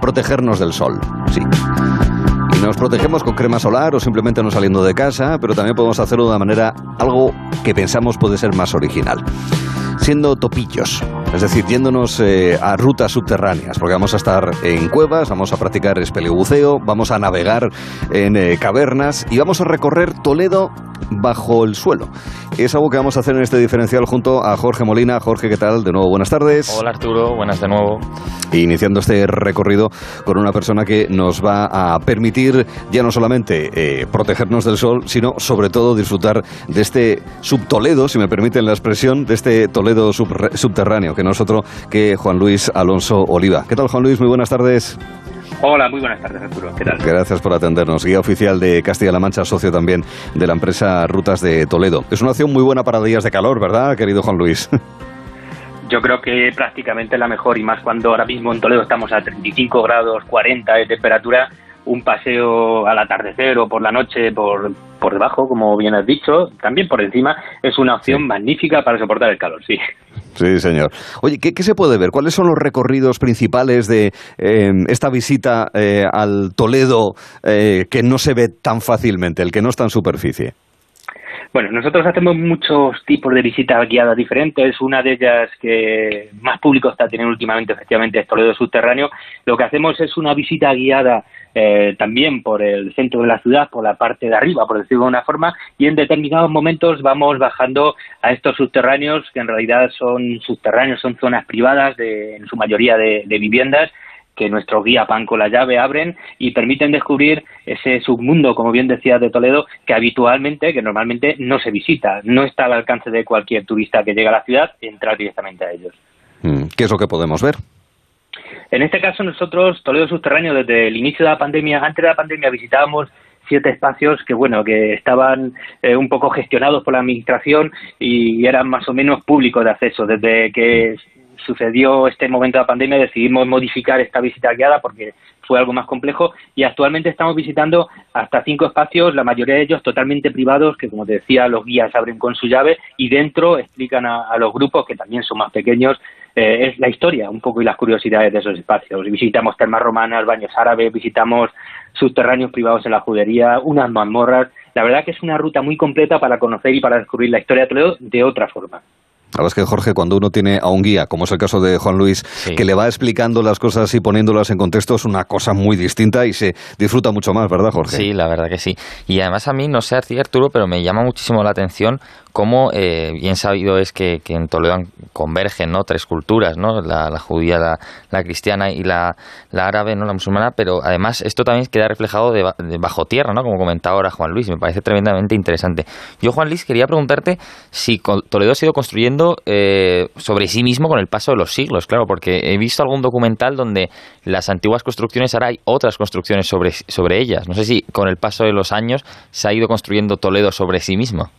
protegernos del sol. Sí. Y nos protegemos con crema solar o simplemente no saliendo de casa, pero también podemos hacerlo de una manera algo que pensamos puede ser más original. Siendo topillos, es decir, yéndonos eh, a rutas subterráneas, porque vamos a estar en cuevas, vamos a practicar espeleobuceo, vamos a navegar en eh, cavernas y vamos a recorrer Toledo bajo el suelo. Es algo que vamos a hacer en este diferencial junto a Jorge Molina. Jorge, ¿qué tal? De nuevo, buenas tardes. Hola Arturo, buenas de nuevo. Iniciando este recorrido con una persona que nos va a permitir ya no solamente eh, protegernos del sol, sino sobre todo disfrutar de este subtoledo, si me permiten la expresión, de este Toledo subterráneo, que no es otro que Juan Luis Alonso Oliva. ¿Qué tal, Juan Luis? Muy buenas tardes. Hola, muy buenas tardes, Arturo. ¿Qué tal? Gracias por atendernos. Guía oficial de Castilla-La Mancha, socio también de la empresa Rutas de Toledo. Es una opción muy buena para días de calor, ¿verdad, querido Juan Luis? Yo creo que prácticamente la mejor y más cuando ahora mismo en Toledo estamos a 35 grados 40 de temperatura un paseo al atardecer o por la noche por, por debajo, como bien has dicho, también por encima, es una opción magnífica para soportar el calor, sí. Sí, señor. Oye, ¿qué, se puede ver? ¿Cuáles son los recorridos principales de em, esta visita eh, al Toledo eh, que no se ve tan fácilmente, el que no está en superficie? Bueno, nosotros hacemos muchos tipos de visitas guiadas diferentes. Una de ellas que más público está teniendo últimamente, efectivamente, es Toledo Subterráneo. Lo que hacemos es una visita guiada eh, también por el centro de la ciudad, por la parte de arriba, por decirlo de una forma, y en determinados momentos vamos bajando a estos subterráneos, que en realidad son subterráneos, son zonas privadas, de, en su mayoría de, viviendas, que nuestro guía pan con la llave abren y permiten descubrir ese submundo, como bien decía de Toledo, que habitualmente, que normalmente no se visita, no está al alcance de cualquier turista que llega a la ciudad entrar directamente a ellos. Mm, ¿Qué es lo que podemos ver? En este caso nosotros, Toledo Subterráneo, desde el inicio de la pandemia, antes de la pandemia visitábamos siete espacios que bueno que estaban eh, un poco gestionados por la administración y eran más o menos públicos de acceso desde que sucedió este momento de la pandemia decidimos modificar esta visita guiada porque fue algo más complejo y actualmente estamos visitando hasta cinco espacios, la mayoría de ellos totalmente privados, que como te decía, los guías abren con su llave y dentro explican a los grupos, que también son más pequeños, eh, es la historia un poco y las curiosidades de esos espacios. Visitamos termas romanas, baños árabes, visitamos subterráneos privados en la judería, unas mazmorras. La verdad que es una ruta muy completa para conocer y para descubrir la historia de Toledo de otra forma. La verdad es que, Jorge, cuando uno tiene a un guía, como es el caso de Juan Luis, que le va explicando las cosas y poniéndolas en contexto, es una cosa muy distinta y se disfruta mucho más, ¿verdad, Jorge? Sí, la verdad que sí. Y además a mí, no sé, Arturo, pero me llama muchísimo la atención cómo eh, bien sabido es que, en Toledo convergen ¿no? tres culturas, ¿no? la, judía, la, cristiana y la, árabe, no la musulmana, pero además esto también queda reflejado de, bajo tierra, ¿no? como comentaba ahora Juan Luis, me parece tremendamente interesante. Yo, Juan Luis, quería preguntarte si Toledo ha ido construyendo eh, sobre sí mismo con el paso de los siglos, claro, porque he visto algún documental donde las antiguas construcciones, ahora hay otras construcciones sobre, sobre ellas. No sé si con el paso de los años se ha ido construyendo Toledo sobre sí mismo.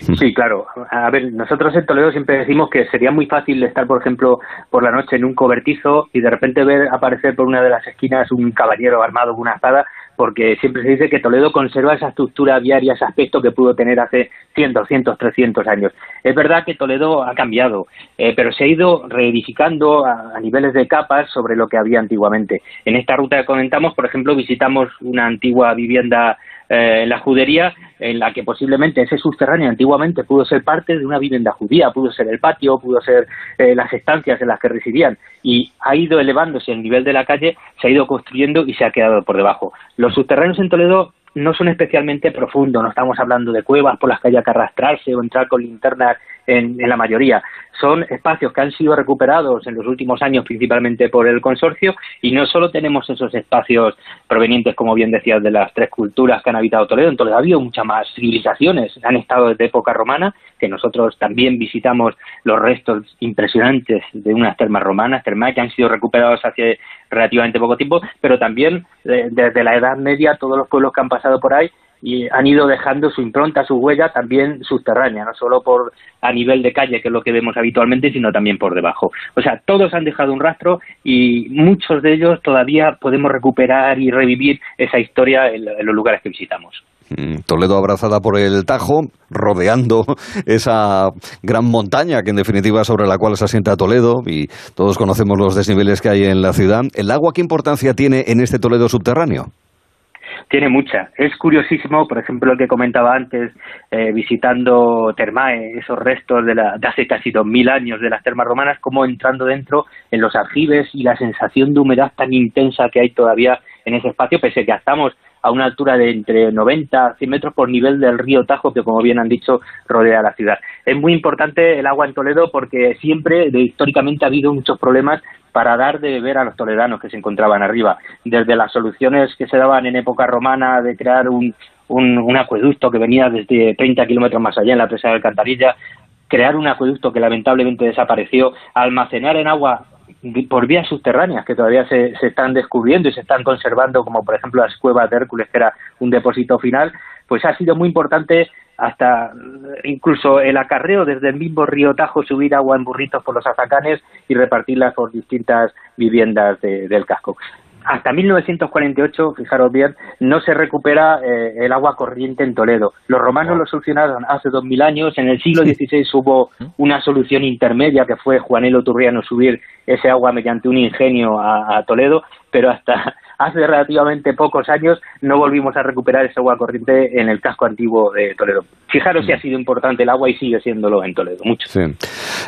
Sí, claro. A ver, nosotros en Toledo siempre decimos que sería muy fácil estar, por ejemplo, por la noche en un cobertizo y de repente ver aparecer por una de las esquinas un caballero armado con una espada, porque siempre se dice que Toledo conserva esa estructura viaria, ese aspecto que pudo tener hace 100, 200, 300 años. Es verdad que Toledo ha cambiado, eh, pero se ha ido reedificando a, niveles de capas sobre lo que había antiguamente. En esta ruta que comentamos, por ejemplo, visitamos una antigua vivienda eh, la judería en la que posiblemente ese subterráneo antiguamente pudo ser parte de una vivienda judía, pudo ser el patio, pudo ser eh, las estancias en las que residían y ha ido elevándose el nivel de la calle, se ha ido construyendo y se ha quedado por debajo. Los subterráneos en Toledo no son especialmente profundos, no estamos hablando de cuevas por las que haya que arrastrarse o entrar con linternas en, la mayoría. Son espacios que han sido recuperados en los últimos años principalmente por el consorcio y no solo tenemos esos espacios provenientes, como bien decías, de las tres culturas que han habitado Toledo, en Toledo ha habido muchas más civilizaciones, han estado desde época romana, que nosotros también visitamos los restos impresionantes de unas termas romanas, termas que han sido recuperados hace relativamente poco tiempo, pero también eh, desde la Edad Media todos los pueblos que han pasado por ahí y han ido dejando su impronta, su huella también subterránea, no solo por a nivel de calle, que es lo que vemos habitualmente, sino también por debajo. O sea, todos han dejado un rastro y muchos de ellos todavía podemos recuperar y revivir esa historia en, los lugares que visitamos. Mm, Toledo abrazada por el Tajo, rodeando esa gran montaña que en definitiva sobre la cual se asienta Toledo y todos conocemos los desniveles que hay en la ciudad. ¿El agua qué importancia tiene en este Toledo subterráneo? Tiene mucha. Es curiosísimo, por ejemplo, lo que comentaba antes, eh, visitando Termae, esos restos de, la, de hace casi dos mil años de las termas romanas, como entrando dentro en los aljibes y la sensación de humedad tan intensa que hay todavía en ese espacio, pese a que estamos a una altura de entre 90 a 100 metros por nivel del río Tajo, que como bien han dicho, rodea la ciudad. Es muy importante el agua en Toledo porque siempre, históricamente, ha habido muchos problemas para dar de beber a los toledanos que se encontraban arriba. Desde las soluciones que se daban en época romana de crear un, un, acueducto que venía desde 30 kilómetros más allá en la presa de Alcantarilla, crear un acueducto que lamentablemente desapareció, almacenar en agua por vías subterráneas que todavía se, se, están descubriendo y se están conservando, como por ejemplo las cuevas de Hércules, que era un depósito final, pues ha sido muy importante hasta incluso el acarreo desde el mismo río Tajo, subir agua en burritos por los azacanes y repartirlas por distintas viviendas del casco hasta 1948, fijaros bien, no se recupera eh, el agua corriente en Toledo. Los romanos lo solucionaron hace dos mil años. En el siglo XVI hubo una solución intermedia que fue Juanelo Turriano subir ese agua mediante un ingenio a Toledo, pero hasta hace relativamente pocos años no volvimos a recuperar ese agua corriente en el casco antiguo de Toledo. Fijaros si ha sido importante el agua y sigue siéndolo en Toledo, mucho. Sí.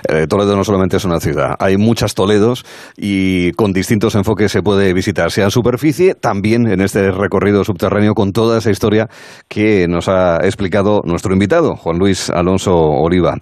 Eh, Toledo no solamente es una ciudad, hay muchas Toledos y con distintos enfoques se puede visitar, sea en superficie, también en este recorrido subterráneo con toda esa historia que nos ha explicado nuestro invitado, Juan Luis Alonso Oliva,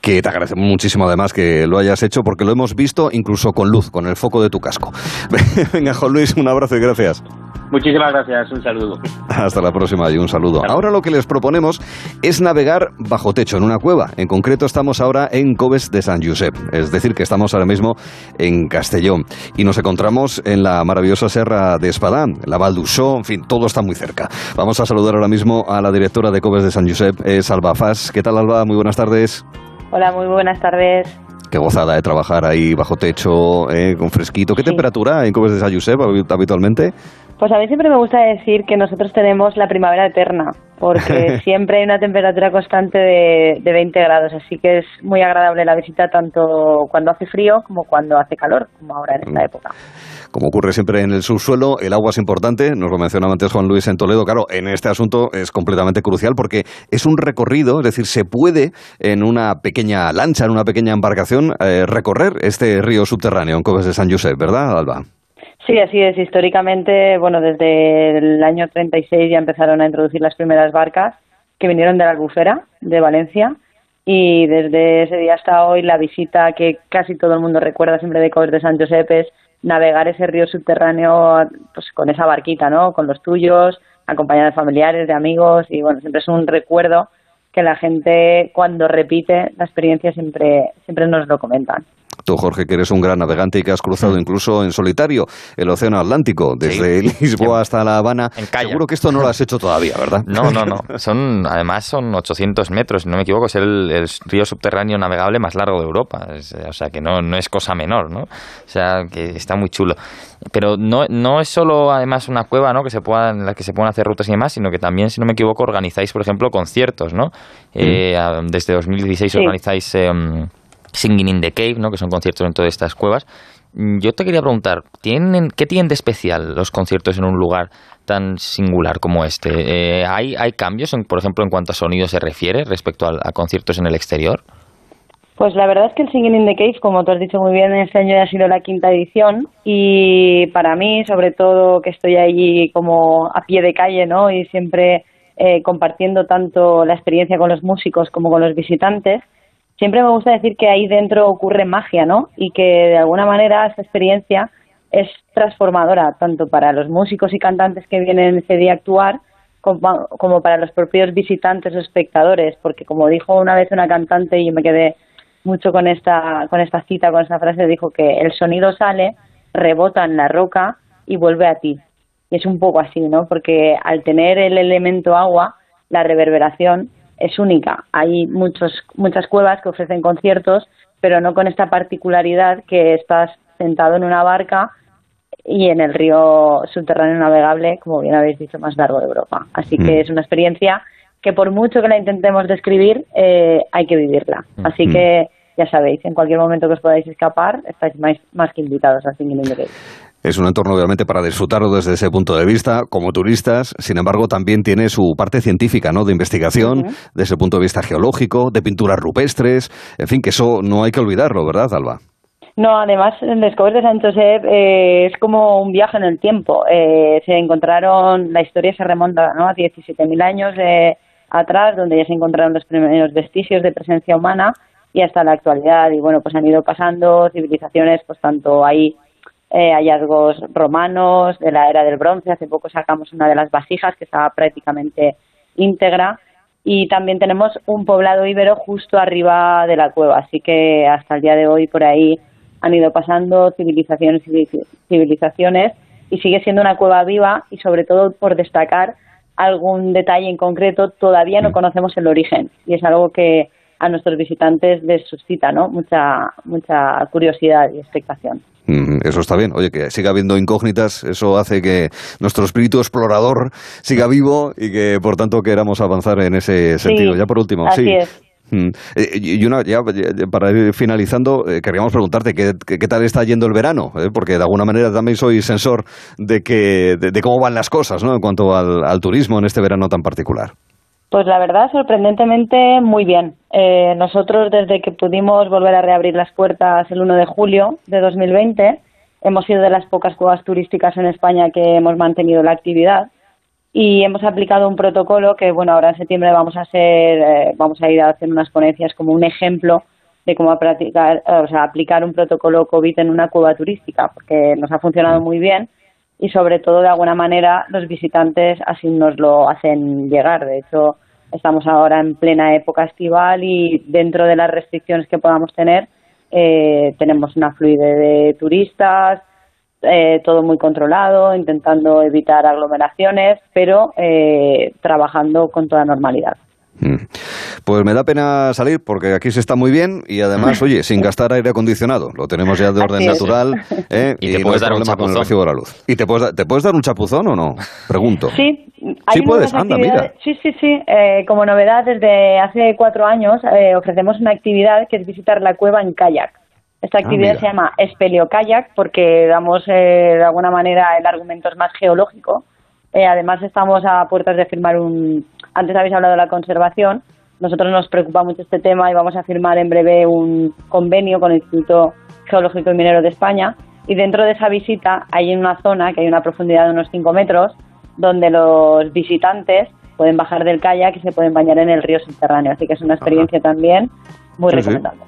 que te agradecemos muchísimo además que lo hayas hecho porque lo hemos visto incluso con luz, con el foco de tu casco. Venga, Juan Luis, un abrazo y gracias gracias. Muchísimas gracias, un saludo. Hasta la próxima y un saludo. Ahora lo que les proponemos es navegar bajo techo en una cueva. En concreto estamos ahora en Coves de San Josep, es decir, que estamos ahora mismo en Castellón y nos encontramos en la maravillosa serra de Espadán, la Val en fin, todo está muy cerca. Vamos a saludar ahora mismo a la directora de Coves de San Josep, es Alba Fas. ¿Qué tal, Alba? Muy buenas tardes. Hola, muy buenas tardes. Qué gozada de trabajar ahí bajo techo, eh, con fresquito. ¿Qué temperatura en Cubes de habitualmente? Pues a mí siempre me gusta decir que nosotros tenemos la primavera eterna, porque siempre hay una temperatura constante de, de 20 grados, así que es muy agradable la visita tanto cuando hace frío como cuando hace calor, como ahora en esta mm. época. Como ocurre siempre en el subsuelo, el agua es importante, nos lo mencionaba antes Juan Luis en Toledo, claro, en este asunto es completamente crucial porque es un recorrido, es decir, se puede en una pequeña lancha, en una pequeña embarcación, eh, recorrer este río subterráneo en Coves de San Josep, ¿verdad, Alba? Sí, así es. Históricamente, bueno, desde el año 36 ya empezaron a introducir las primeras barcas que vinieron de la Albufera, de Valencia, y desde ese día hasta hoy la visita que casi todo el mundo recuerda siempre de Coves de San Josep es navegar ese río subterráneo pues con esa barquita, ¿no? Con los tuyos, acompañado de familiares, de amigos y bueno, siempre es un recuerdo que la gente cuando repite la experiencia siempre siempre nos lo comentan. Tú, Jorge, que eres un gran navegante y que has cruzado mm. incluso en solitario el Océano Atlántico, desde Lisboa hasta La Habana. Seguro que esto no lo has hecho todavía, ¿verdad? No, no, no. Son, además son 800 metros, si no me equivoco, es el, río subterráneo navegable más largo de Europa. o sea, que no, no es cosa menor, ¿no? O sea, que está muy chulo. Pero no, no es solo, además, una cueva, ¿no? Que se puedan, en la que se puedan hacer rutas y demás, sino que también, si no me equivoco, organizáis, por ejemplo, conciertos, ¿no? Mm. Eh, desde 2016 organizáis... Em, Singing in the Cave, ¿no? que son conciertos en todas estas cuevas. Yo te quería preguntar, ¿tienen, ¿qué tienen de especial los conciertos en un lugar tan singular como este? Eh, ¿hay, ¿Hay cambios, por ejemplo, en cuanto a sonido se refiere respecto a, conciertos en el exterior? Pues la verdad es que el Singing in the Cave, como tú has dicho muy bien, este año ya ha sido la quinta edición y para mí, sobre todo que estoy allí como a pie de calle, ¿no? Y siempre eh, compartiendo tanto la experiencia con los músicos como con los visitantes, siempre me gusta decir que ahí dentro ocurre magia, ¿no? Y que de alguna manera esa experiencia es transformadora, tanto para los músicos y cantantes que vienen ese día a actuar, como, para los propios visitantes o espectadores, porque como dijo una vez una cantante y me quedé mucho con esta, con esta cita, con esta frase, dijo que el sonido sale, rebota en la roca y vuelve a ti. Y es un poco así, ¿no? Porque al tener el elemento agua, la reverberación es única. Hay muchos, muchas cuevas que ofrecen conciertos, pero no con esta particularidad que estás sentado en una barca y en el río subterráneo navegable, como bien habéis dicho, más largo de Europa. Así que mm. es una experiencia que por mucho que la intentemos describir, eh, hay que vivirla. Mm. Así que ya sabéis, en cualquier momento que os podáis escapar, estáis más, más que invitados a Singing in the Es un entorno obviamente para disfrutarlo desde ese punto de vista, como turistas, sin embargo también tiene su parte científica, ¿no? De investigación, desde el punto de vista geológico, de pinturas rupestres, en fin, que eso no hay que olvidarlo, ¿verdad, Alba? No, además el Descubrir de San Josep eh, es como un viaje en el tiempo. Eh, se encontraron, la historia se remonta ¿no? a 17.000 años de, atrás, donde ya se encontraron los primeros vestigios de presencia humana y hasta la actualidad. Y bueno, pues han ido pasando civilizaciones, pues tanto hay eh, hallazgos romanos de la era del bronce. Hace poco sacamos una de las vasijas que estaba prácticamente íntegra. Y también tenemos un poblado íbero justo arriba de la cueva. Así que hasta el día de hoy por ahí han ido pasando civilizaciones y civilizaciones y sigue siendo una cueva viva y sobre todo por destacar algún detalle en concreto todavía no conocemos el origen y es algo que a nuestros visitantes les suscita ¿no? mucha mucha curiosidad y expectación. Eso está bien. Oye, que siga habiendo incógnitas, eso hace que nuestro espíritu explorador siga vivo y que, por tanto, queramos avanzar en ese sentido. ya por último, sí. Eh, y una, ya, para ir finalizando, eh, queríamos preguntarte ¿qué, qué, tal está yendo el verano, ¿Eh? porque de alguna manera también soy sensor de, que, de, cómo van las cosas ¿no? en cuanto al, turismo en este verano tan particular. Pues la verdad, sorprendentemente muy bien. nosotros, desde que pudimos volver a reabrir las puertas el 1 de julio de 2020, hemos sido de las pocas cuevas turísticas en España que hemos mantenido la actividad y hemos aplicado un protocolo que bueno ahora en septiembre vamos a hacer eh, vamos a ir a hacer unas ponencias como un ejemplo de cómo practicar, eh, o sea, aplicar un protocolo COVID en una cueva turística porque nos ha funcionado muy bien y sobre todo de alguna manera los visitantes así nos lo hacen llegar de hecho estamos ahora en plena época estival y dentro de las restricciones que podamos tener eh, tenemos una fluidez de turistas eh, todo muy controlado, intentando evitar aglomeraciones, pero eh, trabajando con toda normalidad. Mm. Pues me da pena salir porque aquí se está muy bien y además, oye, sin gastar aire acondicionado. Lo tenemos ya de orden natural ¿eh? y, te puedes dar problema con el recibo de la luz. ¿Y te puedes, te puedes dar un chapuzón o no? Pregunto. Sí, sí puedes, anda, mira. Sí, sí, sí. como novedad, desde hace cuatro años ofrecemos una actividad que es visitar la cueva en kayak. Esta ah, actividad se llama espeleo kayak porque damos eh, de alguna manera el argumento es más geológico. Eh, además estamos a puertas de firmar un. Antes habéis hablado de la conservación. Nosotros nos preocupa mucho este tema y vamos a firmar en breve un convenio con el Instituto Geológico y Minero de España. Y dentro de esa visita hay una zona que hay una profundidad de unos 5 metros donde los visitantes pueden bajar del kayak y se pueden bañar en el río subterráneo. Así que es una experiencia también muy recomendable.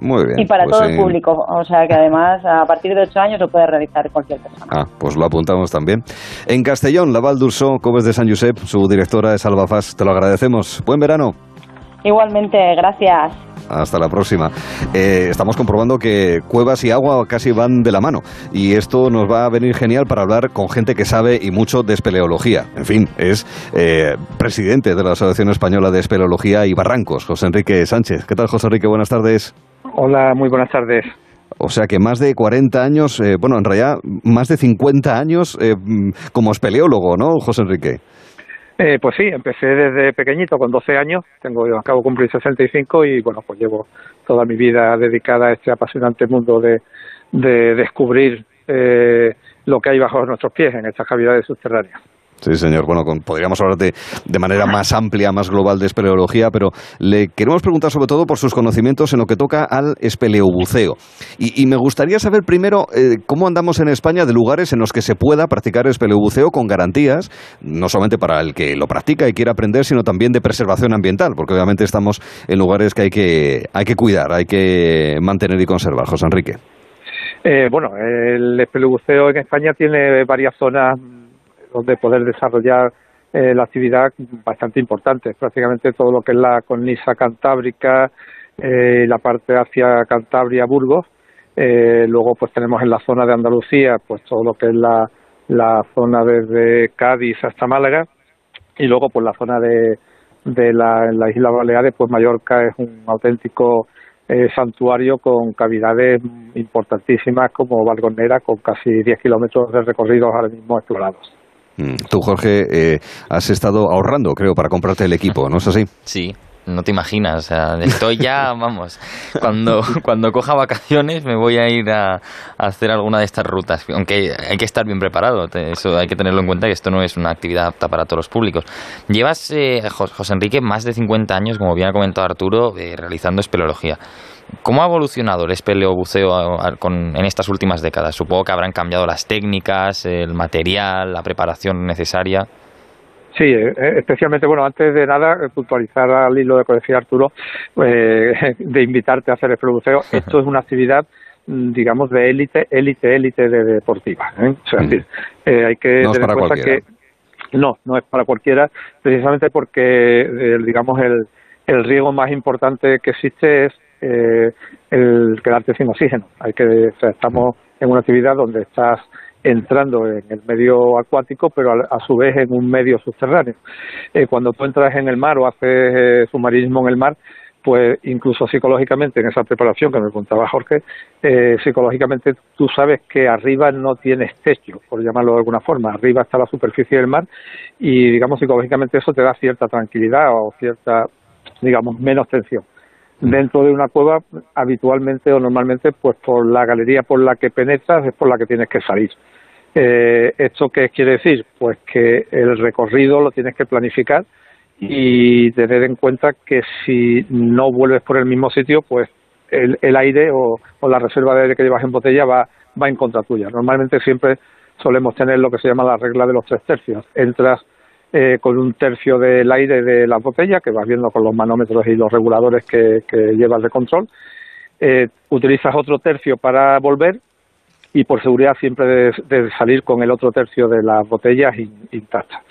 Muy bien. Y para pues todo el público, o sea que además a partir de ocho años lo puede realizar cualquier persona. Ah, pues lo apuntamos también. En Castellón, Laval d'Urso, Cobes de San Josep, su directora es Alba Fas, te lo agradecemos. Buen verano. Igualmente, gracias. Hasta la próxima. Eh, estamos comprobando que cuevas y agua casi van de la mano y esto nos va a venir genial para hablar con gente que sabe y mucho de espeleología. En fin, es eh, presidente de la Asociación Española de Espeleología y Barrancos, José Enrique Sánchez. ¿Qué tal, José Enrique? Buenas tardes. Hola, muy buenas tardes. O sea que más de 40 años, eh, bueno, en realidad más de 50 años eh, como espeleólogo, ¿no, José Enrique? Eh, pues sí, empecé desde pequeñito, con 12 años, tengo, acabo de cumplir 65 y bueno, pues llevo toda mi vida dedicada a este apasionante mundo de, de descubrir lo que hay bajo nuestros pies en estas cavidades subterráneas. Sí, señor. Bueno, podríamos hablar de, de, manera más amplia, más global de espeleología, pero le queremos preguntar sobre todo por sus conocimientos en lo que toca al espeleobuceo. Y, me gustaría saber primero eh, cómo andamos en España de lugares en los que se pueda practicar espeleobuceo con garantías, no solamente para el que lo practica y quiere aprender, sino también de preservación ambiental, porque obviamente estamos en lugares que hay que, hay que cuidar, hay que mantener y conservar. José Enrique. Eh, bueno, el espeleobuceo en España tiene varias zonas donde poder desarrollar eh, la actividad bastante importante. Prácticamente todo lo que es la cornisa cantábrica, eh, la parte hacia Cantabria, Burgos. Eh, luego pues tenemos en la zona de Andalucía pues todo lo que es la, la zona desde Cádiz hasta Málaga y luego pues la zona de, de la, la isla Baleares pues Mallorca es un auténtico eh, santuario con cavidades importantísimas como Valgonera, con casi 10 kilómetros de recorridos ahora mismo explorados. Tú, Jorge, eh, has estado ahorrando, creo, para comprarte el equipo, ¿no es así? Sí, no te imaginas, o sea, estoy ya, vamos, cuando, cuando coja vacaciones me voy a ir a, hacer alguna de estas rutas, aunque hay que estar bien preparado, eso hay que tenerlo en cuenta que esto no es una actividad apta para todos los públicos. Llevas, eh, José Enrique, más de 50 años, como bien ha comentado Arturo, eh, realizando espeleología. ¿Cómo ha evolucionado el espeleobuceo en estas últimas décadas? Supongo que habrán cambiado las técnicas, el material, la preparación necesaria. Sí, eh, eh, especialmente, bueno, antes de nada, eh, puntualizar al hilo de que decía Arturo, de invitarte a hacer el buceo. Esto es una actividad mm, digamos de élite, élite, élite de deportiva. O sea, hay que no tener en cuenta que no, no es para cualquiera, precisamente porque, digamos, el, el riesgo más importante que existe es el quedarte sin oxígeno. Hay que, o sea, estamos en una actividad donde estás entrando en el medio acuático, pero a, su vez en un medio subterráneo. Eh, cuando tú entras en el mar o haces eh, submarinismo en el mar, pues incluso psicológicamente en esa preparación que me contaba Jorge, eh, psicológicamente tú sabes que arriba no tienes techo, por llamarlo de alguna forma, arriba está la superficie del mar y digamos psicológicamente eso te da cierta tranquilidad o cierta, digamos, menos tensión. Dentro de una cueva, habitualmente o normalmente, pues por la galería por la que penetras es por la que tienes que salir. Eh, ¿Esto qué quiere decir? Pues que el recorrido lo tienes que planificar y tener en cuenta que si no vuelves por el mismo sitio, pues el, el aire o, la reserva de aire que llevas en botella va, va en contra tuya. Normalmente siempre solemos tener lo que se llama la regla de los tres tercios. Entras eh, con un tercio del aire de la botella, que vas viendo con los manómetros y los reguladores que, llevas de control. Eh, utilizas otro tercio para volver y por seguridad siempre de, salir con el otro tercio de las botellas intactas.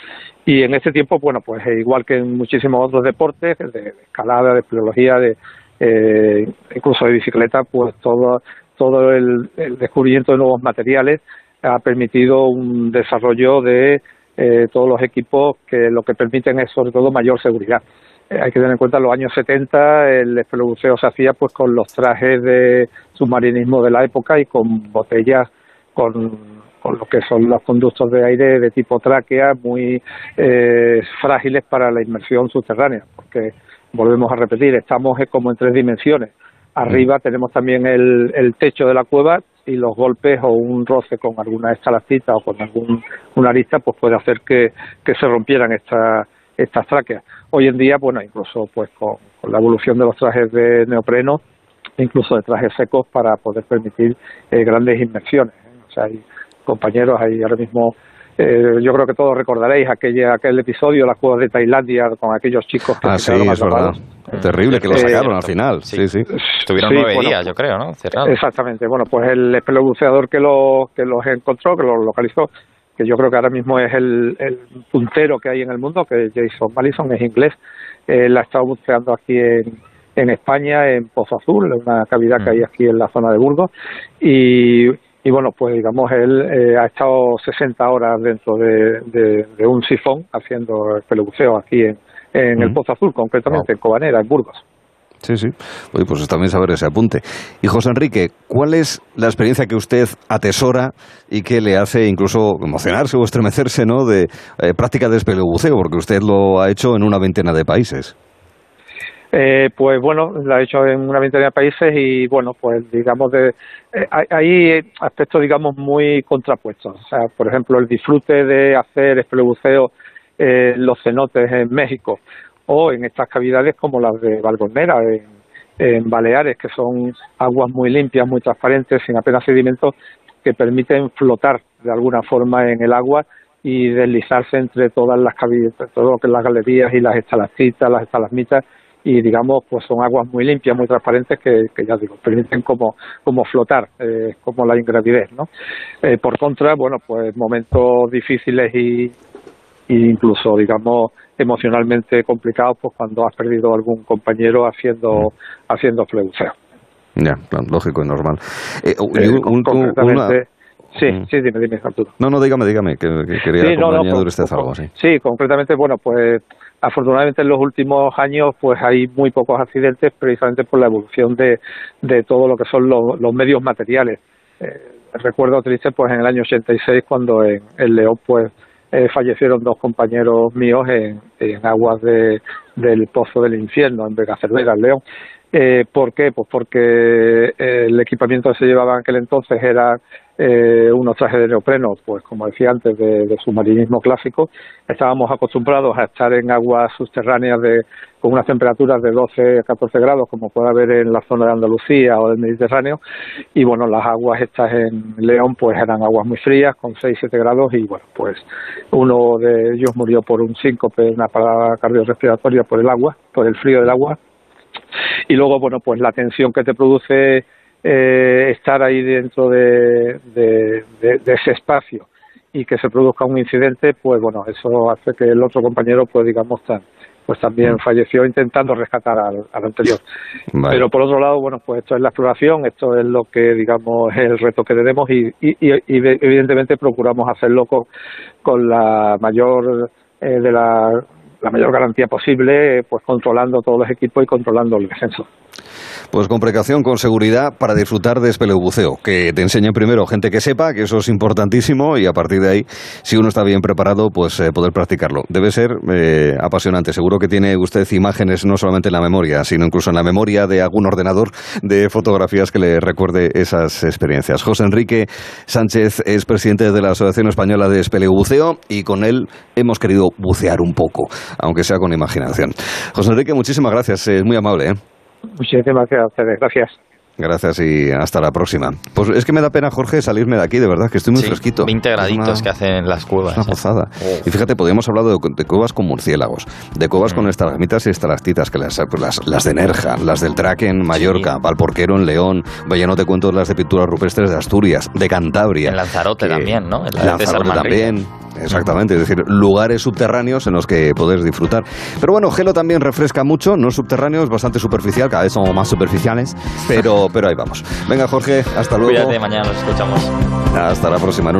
Y en este tiempo, bueno, pues igual que en muchísimos otros deportes, de, escalada, de espeleología, de, eh, incluso de bicicleta, pues todo, todo el, descubrimiento de nuevos materiales ha permitido un desarrollo de eh, todos los equipos que lo que permiten es sobre todo mayor seguridad. Eh, hay que tener en cuenta los años 70 el espelebuceo se hacía pues con los trajes de submarinismo de la época y con botellas con, con lo que son los conductos de aire de tipo tráquea muy eh, frágiles para la inmersión subterránea, porque volvemos a repetir, estamos como en tres dimensiones. Arriba tenemos también el, el techo de la cueva y los golpes o un roce con alguna estalactita o con algún una arista pues puede hacer que, que se rompieran estas estas tráqueas. Hoy en día, bueno, incluso pues con, la evolución de los trajes de neopreno, incluso de trajes secos para poder permitir eh, grandes inmersiones. ¿eh? O sea, hay compañeros ahí ahora mismo eh, yo creo que todos recordaréis aquel, aquel episodio, las cuevas de Tailandia, con aquellos chicos que ah, se sí, es verdad. Terrible que lo sacaron al final. Sí, sí. Estuvieron nueve días, yo creo, ¿no? Exactamente. Bueno, pues el espelobuceador que, lo, que los encontró, que los localizó, que yo creo que ahora mismo es el, el puntero que hay en el mundo, que Jason Malison es inglés, eh, la ha estado buceando aquí en, en España, en Pozo Azul, una cavidad que mm. hay aquí en la zona de Burgos, y, y bueno, pues digamos, él eh, ha estado 60 horas dentro de, de, un sifón haciendo el pelubuceo aquí en, en el mm. Pozo Azul, concretamente en Cobanera, en Burgos. Sí, sí. Oye, pues también saber ese apunte. Y José Enrique, ¿cuál es la experiencia que usted atesora y que le hace incluso emocionarse o estremecerse ¿no? de eh, práctica de espeleobuceo? Porque usted lo ha hecho en una veintena de países. Eh, pues bueno, lo ha hecho en una veintena de países y bueno, pues digamos de eh, hay aspectos digamos muy contrapuestos. O sea, por ejemplo, el disfrute de hacer espeleobuceo en los cenotes en México o en estas cavidades como las de Valgonera, en, Baleares, que son aguas muy limpias, muy transparentes, sin apenas sedimentos, que permiten flotar de alguna forma en el agua y deslizarse entre todas las cavidades, todo lo que las galerías y las estalactitas, las estalagmitas, y digamos, pues son aguas muy limpias, muy transparentes que, ya digo, permiten como, como flotar, eh, como la ingravidez, ¿no? Eh, por contra, bueno, pues momentos difíciles y, incluso, digamos, emocionalmente complicados, pues cuando has perdido algún compañero haciendo, haciendo flexeo. Ya, lógico y normal. Eh, Sí, sí, dime, dime, Arturo. No, no, dígame, dígame, que, quería sí, no, usted algo, sí. Sí, concretamente, bueno, pues afortunadamente en los últimos años pues hay muy pocos accidentes precisamente por la evolución de, de todo lo que son los, los medios materiales. Eh, recuerdo triste pues en el año 86 cuando en, el León pues eh, fallecieron dos compañeros míos en, en aguas de, del Pozo del Infierno, en Vega Cervera, en León. Eh, ¿Por qué? Pues porque el equipamiento que se llevaba en aquel entonces era eh, unos trajes de neopreno, pues como decía antes, de, submarinismo clásico. Estábamos acostumbrados a estar en aguas subterráneas de, con unas temperaturas de 12 a 14 grados, como puede haber en la zona de Andalucía o del Mediterráneo. Y bueno, las aguas estas en León, pues eran aguas muy frías, con 6-7 grados. Y bueno, pues uno de ellos murió por un síncope, una parada cardiorrespiratoria por el agua, por el frío del agua. Y luego, bueno, pues la tensión que te produce eh, estar ahí dentro de, de, de, de, ese espacio y que se produzca un incidente, pues bueno, eso hace que el otro compañero, pues digamos, tan, pues también falleció intentando rescatar al, al anterior. Vale. Pero por otro lado, bueno, pues esto es la exploración, esto es lo que, digamos, es el reto que tenemos y, y, y evidentemente procuramos hacerlo con, con la mayor eh, de la, la mayor garantía posible, pues controlando todos los equipos y controlando el descenso. Pues con precaución, con seguridad, para disfrutar de espeleobuceo. Que te enseñen primero gente que sepa, que eso es importantísimo, y a partir de ahí, si uno está bien preparado, pues eh, poder practicarlo. Debe ser eh, apasionante. Seguro que tiene usted imágenes no solamente en la memoria, sino incluso en la memoria de algún ordenador de fotografías que le recuerde esas experiencias. José Enrique Sánchez es presidente de la Asociación Española de Espeleobuceo y con él hemos querido bucear un poco, aunque sea con imaginación. José Enrique, muchísimas gracias. Es muy amable. ¿eh? Muchísimas gracias. Gracias. Gracias y hasta la próxima. Pues es que me da pena, Jorge, salirme de aquí, de verdad, que estoy muy sí, fresquito. 20 graditos una, que hacen las cuevas. Una gozada. ¿eh? Y fíjate, podríamos hablar de, de, cuevas con murciélagos, de cuevas mm. con estalagmitas y estalactitas, que las, las, las de Nerja, las del Traque en Mallorca, sí. Valporquero en León, vaya, no te cuento las de pinturas rupestres de Asturias, de Cantabria. En Lanzarote que, también, ¿no? En Lanzarote también. Exactamente, es decir, lugares subterráneos en los que poder disfrutar. Pero bueno, Gelo también refresca mucho, no subterráneo, es bastante superficial, cada vez somos más superficiales, pero, pero ahí vamos. Venga, Jorge, hasta luego. Cuídate, mañana nos escuchamos. Hasta la próxima.